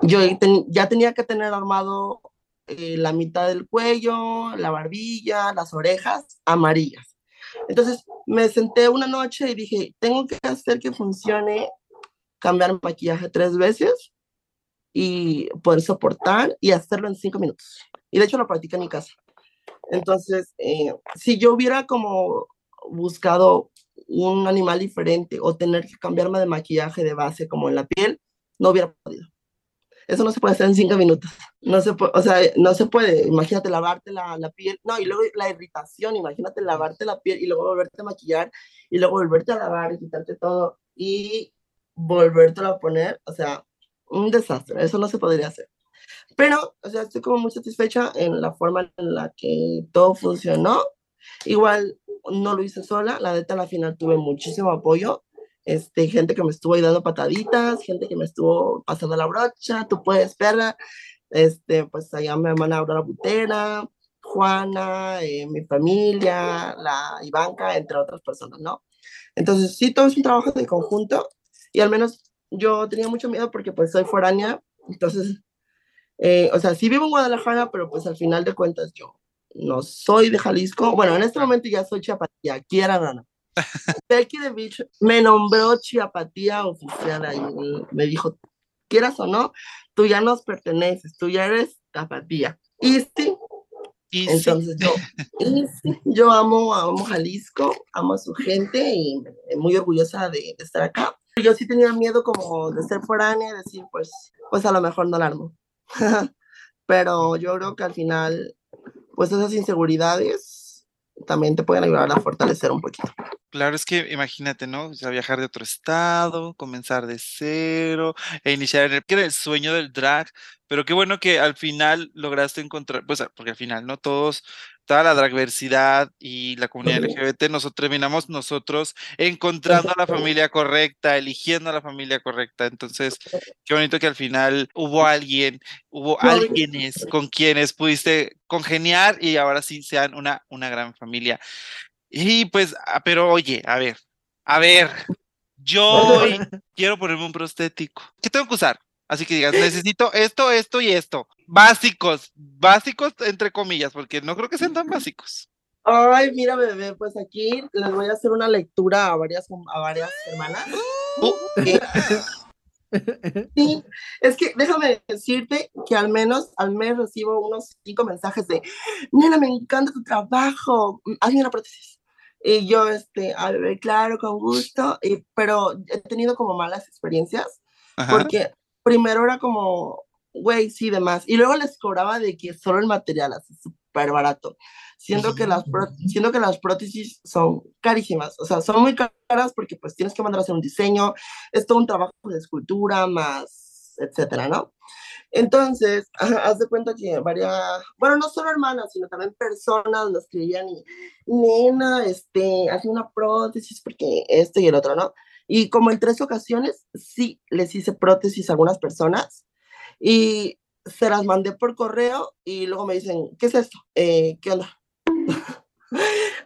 yo ten- ya tenía que tener armado eh, la mitad del cuello, la barbilla, las orejas amarillas. Entonces, me senté una noche y dije, tengo que hacer que funcione cambiar maquillaje tres veces y poder soportar y hacerlo en cinco minutos. Y de hecho lo practiqué en mi casa. Entonces, eh, si yo hubiera como buscado un animal diferente o tener que cambiarme de maquillaje de base como en la piel, no hubiera podido. Eso no se puede hacer en cinco minutos. No se puede, o sea, no se puede. Imagínate lavarte la, la piel. No, y luego la irritación. Imagínate lavarte la piel y luego volverte a maquillar y luego volverte a lavar y quitarte todo y volverte a poner. O sea, un desastre. Eso no se podría hacer. Pero, o sea, estoy como muy satisfecha en la forma en la que todo funcionó. Igual no lo hice sola. La neta, la final tuve muchísimo apoyo este, gente que me estuvo ahí dando pataditas, gente que me estuvo pasando la brocha, tú puedes, perra, este, pues allá mi hermana Aurora Butera, Juana, eh, mi familia, la Ivanka, entre otras personas, ¿no? Entonces, sí, todo es un trabajo de conjunto y al menos yo tenía mucho miedo porque pues soy foránea, entonces, eh, o sea, sí vivo en Guadalajara, pero pues al final de cuentas yo no soy de Jalisco, bueno, en este momento ya soy chiapatía, quiera o no. Becky the Beach me nombró chiapatía oficial ahí, me dijo, quieras o no, tú ya nos perteneces, tú ya eres tapatía. Y sí, Y sí, entonces yo, y sí, yo amo, amo Jalisco, amo a su gente y me- muy orgullosa de, de estar acá. Yo sí tenía miedo como de ser foránea, decir, pues, pues a lo mejor no la armo. pero yo creo que al final, pues esas inseguridades también te pueden ayudar a fortalecer un poquito. Claro, es que imagínate, ¿no? O sea, viajar de otro estado, comenzar de cero, e iniciar el, el sueño del drag, pero qué bueno que al final lograste encontrar, pues, porque al final, ¿no? Todos, toda la dragversidad y la comunidad LGBT, nosotros terminamos nosotros encontrando a la familia correcta, eligiendo a la familia correcta. Entonces, qué bonito que al final hubo alguien, hubo alguienes con quienes pudiste congeniar y ahora sí sean una, una gran familia. Y pues, ah, pero oye, a ver, a ver, yo hoy quiero ponerme un prostético. ¿Qué tengo que usar? Así que digas, necesito esto, esto y esto. Básicos, básicos entre comillas, porque no creo que sean tan básicos. Ay, mira, bebé, pues aquí les voy a hacer una lectura a varias, a varias hermanas. Uh. Eh, Sí, es que déjame decirte que al menos al mes recibo unos cinco mensajes de, nena, me encanta tu trabajo, hazme una prótesis. Y yo, este, a ver, claro, con gusto, y, pero he tenido como malas experiencias, Ajá. porque primero era como, güey, sí, demás, y luego les cobraba de que solo el material, así súper barato, siendo que, las pró- siendo que las prótesis son carísimas, o sea, son muy caras porque pues tienes que mandar a hacer un diseño, es todo un trabajo de escultura, más, etcétera, ¿no? Entonces, haz de cuenta que varias, bueno, no solo hermanas, sino también personas nos escribían y, nena, este, hace una prótesis porque este y el otro, ¿no? Y como en tres ocasiones, sí les hice prótesis a algunas personas y se las mandé por correo y luego me dicen, ¿qué es esto? Eh, ¿Qué onda?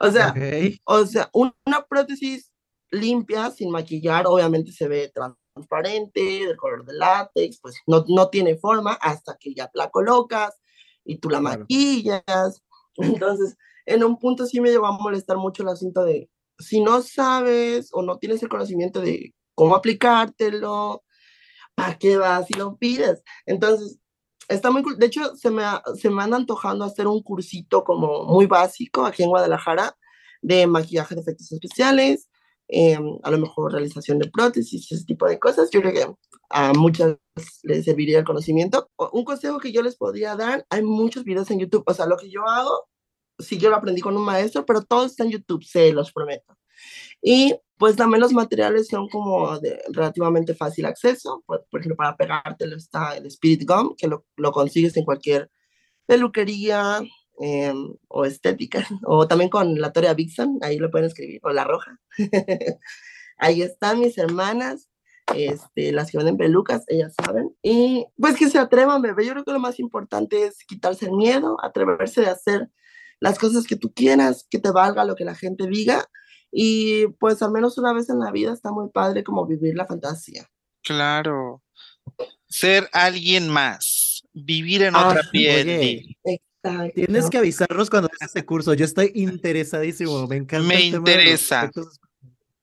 o sea, Ok. o sea, un- una prótesis limpia, sin maquillar, obviamente se ve transparente, del color del látex, pues no, no tiene forma hasta que ya la colocas y tú la Claro. maquillas. Entonces, en un punto sí me llegó a molestar mucho el asunto de si no sabes o no tienes el conocimiento de cómo aplicártelo, ¿para qué vas y lo pides? Entonces, está muy cool. De hecho, se me, se me anda antojando hacer un cursito como muy básico aquí en Guadalajara de maquillaje de efectos especiales, eh, a lo mejor realización de prótesis, ese tipo de cosas. Yo creo que a muchas les serviría el conocimiento. Un consejo que yo les podría dar, hay muchos videos en YouTube. O sea, lo que yo hago, sí, yo lo aprendí con un maestro, pero todo está en YouTube, se los prometo. Y pues también los materiales son como de relativamente fácil acceso. Por, por ejemplo, para pegártelo está el Spirit Gum, que lo, lo consigues en cualquier peluquería em, o estética. O también con la Toria Vixen, ahí lo pueden escribir, o la roja. ahí están mis hermanas, este, las que venden pelucas, ellas saben. Y pues que se atrevan, bebé. Yo creo que lo más importante es quitarse el miedo, atreverse de hacer las cosas que tú quieras, que te valga lo que la gente diga. Y pues al menos una vez en la vida está muy padre como vivir la fantasía. Claro. Ser alguien más. Vivir en Ah, otra piel. oye, Exacto. Tienes que avisarnos cuando hagas este curso. Yo estoy interesadísimo. Me encanta. Me el tema interesa.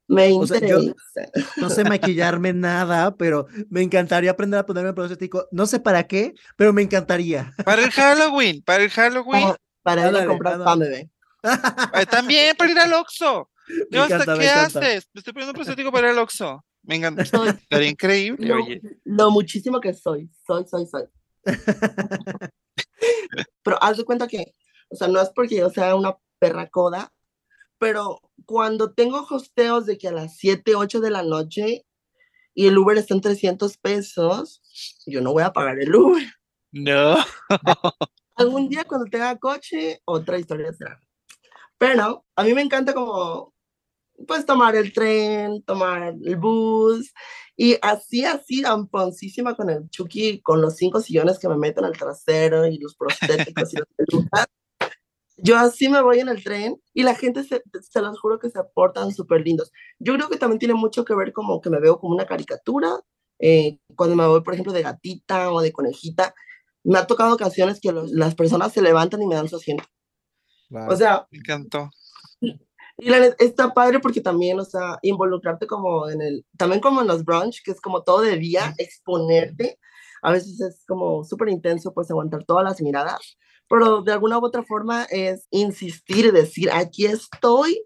Me O sea, yo- interesa. No sé maquillarme nada, pero me encantaría aprender a ponerme prostético. No sé para qué, pero me encantaría. Para el Halloween, para el Halloween. Para, para ir a comprar pan, bebé. también para ir al Oxxo. Me encanta, me ¿qué encanta. haces? Me estoy poniendo un prostético para al Oxxo. Me encanta. Soy Estaría increíble, lo, oye. lo muchísimo que soy. Soy, soy, soy. Pero haz de cuenta que, o sea, no es porque yo sea una perra coda, pero cuando tengo hosteos de que a las 7, 8 de la noche y el Uber está en 300 pesos, yo no voy a pagar el Uber. No. Algún día cuando tenga coche, otra historia será. Pero a mí me encanta como, pues, tomar el tren, tomar el bus, y así, así, amponcísima con el Chucky, con los cinco sillones que me meten al trasero y los prostéticos y las pelucas. Yo así me voy en el tren y la gente se, se los juro que se portan súper lindos. Yo creo que también tiene mucho que ver como que me veo como una caricatura. eh, cuando me voy, por ejemplo, de gatita o de conejita, me ha tocado ocasiones que los- las personas se levantan y me dan su asiento. O sea, Me encantó. y la está padre porque también, o sea, involucrarte como en el, también como en los brunch, que es como todo de día, exponerte. A veces es como súper intenso, pues aguantar todas las miradas, pero de alguna u otra forma es insistir y decir, aquí estoy,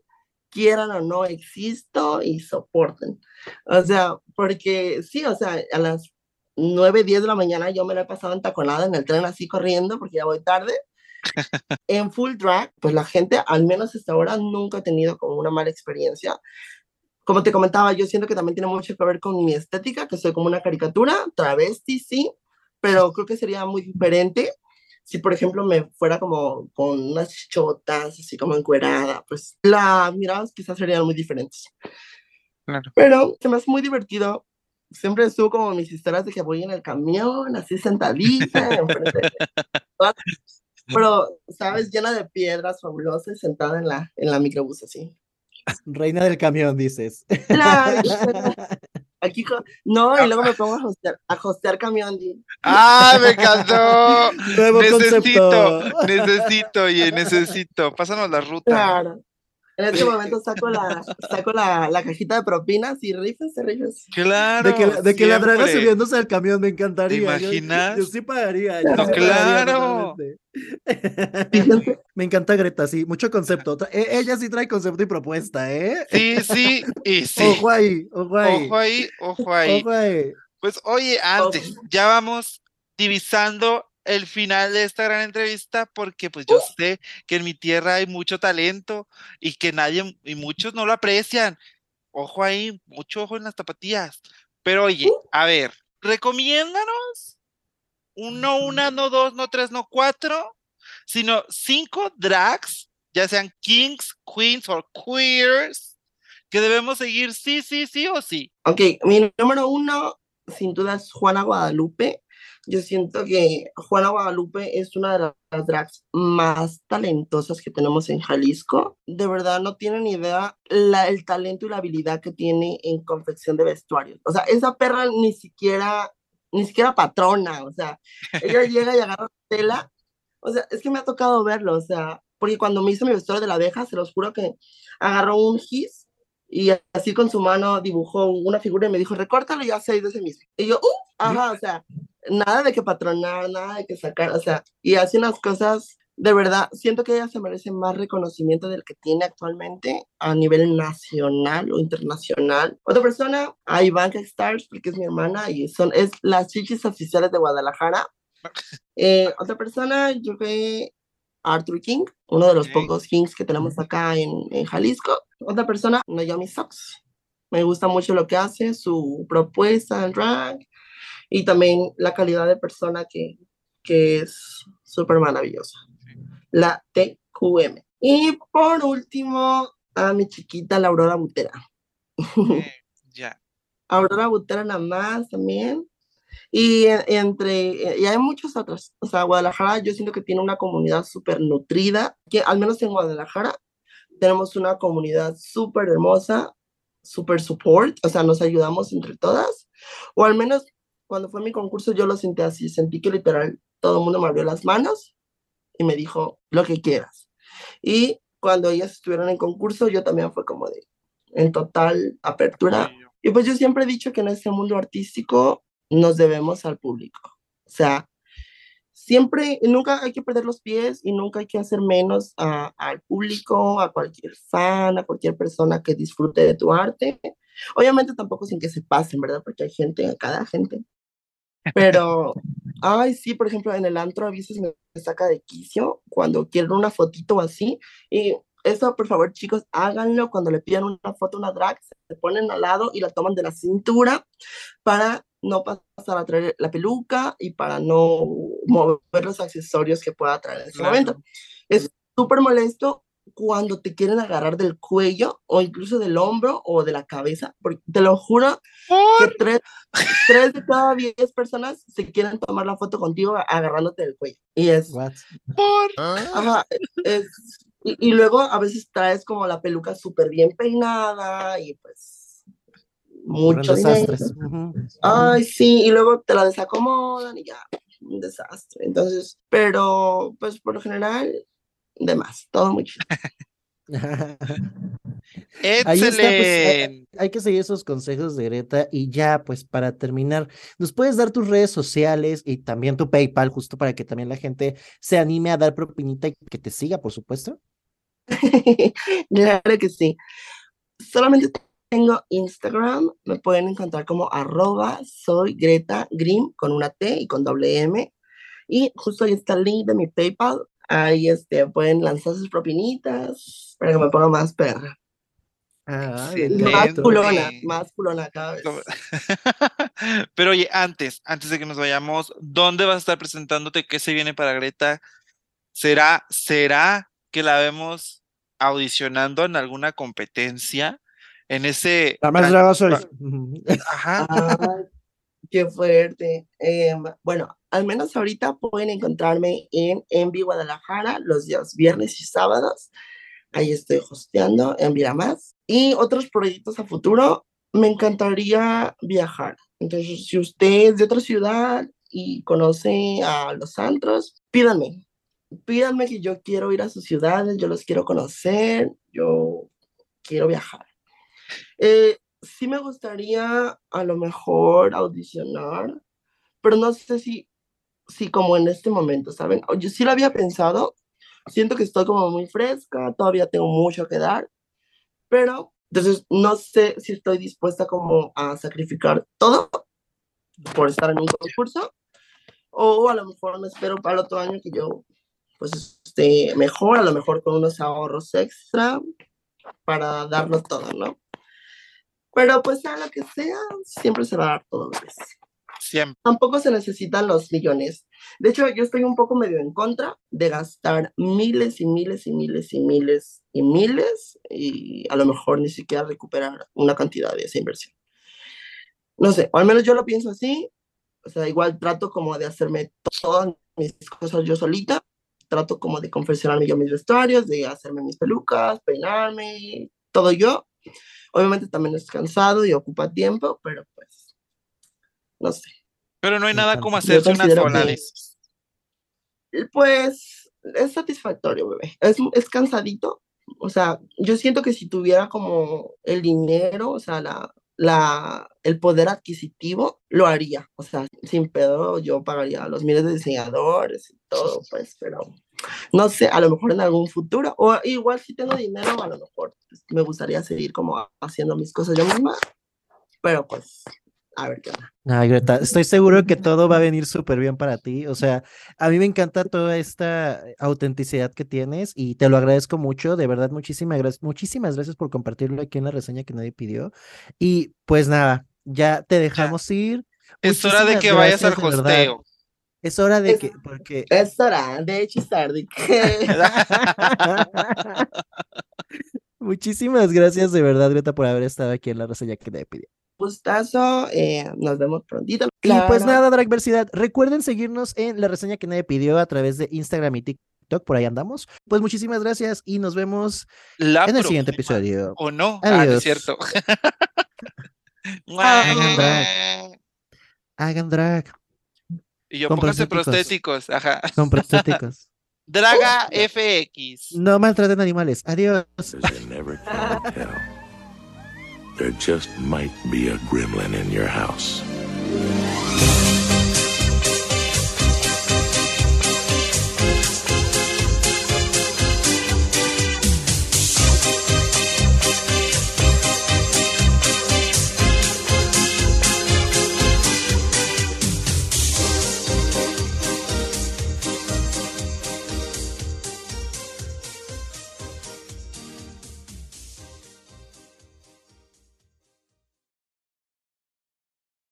quieran o no, existo y soporten. O sea, porque sí, o sea, a las 9, 10 de la mañana yo me la he pasado en taconada en el tren así corriendo porque ya voy tarde. En full drag, pues la gente, al menos hasta ahora, nunca ha tenido como una mala experiencia. Como te comentaba, yo siento que también tiene mucho que ver con mi estética, que soy como una caricatura, travesti, sí, pero creo que sería muy diferente si, por ejemplo, me fuera como con unas chotas, así como encuerada, pues las miradas quizás serían muy diferentes. Claro. Pero se me hace muy divertido. Siempre estuvo como mis historias de que voy en el camión, así sentadita, enfrente de todas- pero, ¿sabes? Llena de piedras fabulosas, sentada en la, en la microbús, así. Reina del camión, dices. Claro, Aquí, no, y luego me pongo a hostear, a hostear camión. ¡Ah, me encantó! Nuevo necesito, concepto. necesito, oye, necesito. Pásanos la ruta. Claro. En este momento saco la, saco la, la cajita de propinas y rífense, rífense. Claro. De que, de que la draga subiéndose al camión me encantaría. Yo- imaginas? Yo, sí pagaría. yo No, sí claro. Me encanta Greta, sí, mucho concepto. E- Ella sí trae concepto y propuesta, ¿eh? Sí, sí, y sí. Ojo ahí, ojo ahí. Ojo ahí, ojo ahí. Ojo ahí. Pues oye, antes, Ojo. ya vamos divisando el final de esta gran entrevista porque pues yo sé que en mi tierra hay mucho talento y que nadie y muchos no lo aprecian. Ojo ahí, mucho ojo en las tapatías. Pero oye, a ver, recomiéndanos un, no una, no dos, no tres, no cuatro, sino cinco drags, ya sean kings, queens o queers, que debemos seguir sí, sí, sí o sí. Ok, mi número uno, sin duda, es Juana Guadalupe. Yo siento que Juana Guadalupe es una de las drags más talentosas que tenemos en Jalisco. De verdad, no tienen idea la, el talento y la habilidad que tiene en confección de vestuarios. O sea, esa perra ni siquiera, ni siquiera patrona. O sea, ella llega y agarra tela. O sea, es que me ha tocado verlo. O sea, porque cuando me hizo mi vestuario de la abeja, se los juro que agarró un gis y así con su mano dibujó una figura y me dijo, recórtalo y hace de ese mismo. Y yo, uh, ajá, o sea, nada de que patronar, nada de que sacar, o sea, y hace unas cosas, de verdad, siento que ella se merece más reconocimiento del que tiene actualmente a nivel nacional o internacional. Otra persona, a Ivanka Stars, porque es mi hermana y son, es las chichis oficiales de Guadalajara. Eh, otra persona, yo creo Arthur King, uno de los pocos Kings que tenemos acá en, en Jalisco. Otra persona, Naomi Sox. Me gusta mucho lo que hace, su propuesta en drag y también la calidad de persona que, que es súper maravillosa. La TQM. Y por último, a mi chiquita, la Aurora Butera. Eh, ya. Aurora Butera nada más también. Y en- entre, y hay muchos otros. O sea, Guadalajara yo siento que tiene una comunidad súper nutrida, que al menos en Guadalajara tenemos una comunidad súper hermosa, súper support, o sea, nos ayudamos entre todas. O al menos cuando fue mi concurso yo lo sentí así, sentí que literal todo el mundo me abrió las manos y me dijo lo que quieras. Y cuando ellas estuvieron en concurso, yo también fue como de, en total apertura. Y pues yo siempre he dicho que en este mundo artístico nos debemos al público. O sea, siempre, nunca hay que perder los pies y nunca hay que hacer menos a- al público, a cualquier fan, a cualquier persona que disfrute de tu arte. Obviamente tampoco sin que se pasen, ¿verdad? Porque hay gente, cada gente. Pero, ay, sí, por ejemplo, en el antro a veces me saca de quicio cuando quiero una fotito así. Y eso, por favor, chicos, háganlo cuando le pidan una foto a una drag, se ponen al lado y la toman de la cintura para no pasar a traer la peluca y para no mover los accesorios que pueda traer en ese Claro. momento. Es súper molesto cuando te quieren agarrar del cuello o incluso del hombro o de la cabeza, porque te lo juro que Por- tres, tres de cada diez personas se quieren tomar la foto contigo agarrándote del cuello. Y es, What? por- Ajá, es, y, y luego a veces traes como la peluca súper bien peinada y pues mucho desastres. Ay, sí, y luego te la desacomodan y ya, un desastre. Entonces, pero pues por lo general, de más, todo muy chido. Ahí está, pues, eh, Excelente. hay que seguir esos consejos de Greta y ya, pues para terminar, ¿nos puedes dar tus redes sociales y también tu PayPal, justo para que también la gente se anime a dar propinita y que te siga, por supuesto? Claro que sí. Solamente tengo Instagram, me pueden encontrar como arroba soy Greta Green con una T y con doble M. Y justo ahí está el link de mi PayPal. Ahí este, pueden lanzar sus propinitas para que me ponga más perra. Ah, Más culona, más culona cada vez. Pero oye, antes, antes de que nos vayamos, ¿dónde vas a estar presentándote? ¿Qué se viene para Greta? ¿Será, será que la vemos audicionando en alguna competencia? En ese. La más brava soy. Ajá. Ay, qué fuerte. Em, bueno, al menos ahorita pueden encontrarme en Envi Guadalajara los días viernes y sábados. Ahí estoy hosteando en Más. Y otros proyectos a futuro, me encantaría viajar. Entonces, si usted es de otra ciudad y conoce a los antros, pídanme. Pídanme que yo quiero ir a sus ciudades, yo los quiero conocer, yo quiero viajar. Eh, sí me gustaría a lo mejor audicionar, pero no sé si, si como en este momento, ¿saben? Yo sí lo había pensado, siento que estoy como muy fresca, todavía tengo mucho que dar, pero entonces no sé si estoy dispuesta como a sacrificar todo por estar en un concurso, o a lo mejor me espero para el otro año que yo pues esté mejor, a lo mejor con unos ahorros extra para darlo todo, ¿no? Pero pues sea lo que sea, siempre se va a dar todo lo que sea. Siempre. Tampoco se necesitan los millones. De hecho, yo estoy un poco medio en contra de gastar miles y miles y miles y miles y miles y a lo mejor ni siquiera recuperar una cantidad de esa inversión. No sé, o al menos yo lo pienso así. O sea, igual trato como de hacerme todas mis cosas yo solita. Trato como de confeccionarme yo mis vestuarios, de hacerme mis pelucas, peinarme, todo yo. Obviamente también es cansado y ocupa tiempo, pero pues, no sé. Pero no hay nada como hacerse una considero sola, que-. Pues es satisfactorio, bebé. Es, es cansadito. O sea, yo siento que si tuviera como el dinero, o sea, la, la, el poder adquisitivo, lo haría. O sea, sin pedo, yo pagaría los miles de diseñadores y todo, pues, pero no sé, a lo mejor en algún futuro, o igual si tengo dinero, a lo mejor pues, me gustaría seguir como haciendo mis cosas yo misma, pero pues, a ver qué onda. Ay, Greta, estoy seguro que todo va a venir súper bien para ti. O sea, a mí me encanta toda esta autenticidad que tienes y te lo agradezco mucho. De verdad, muchísimas gracias, muchísimas gracias por compartirlo aquí en la reseña que nadie pidió. Y pues nada, ya te dejamos ir. Es hora de que vayas al gracias, de verdad. hosteo. Es hora de Es- que, porque Es hora de hechizar, de que... Muchísimas gracias de verdad, Greta, por haber estado aquí en la reseña que nadie pidió. gustazo, eh, nos vemos prontito. Y pues nada, Dragversidad, recuerden seguirnos en la reseña que nadie pidió a través de Instagram y TikTok, por ahí andamos. Pues muchísimas gracias y nos vemos La en el siguiente episodio. ¿O no? Ah, no es Adiós. cierto. Hagan drag. Hagan drag Y yo, pónganse prostéticos. prostéticos. Ajá. con prostéticos. Draga FX. No maltraten animales. Adiós. There just might be a gremlin in your house.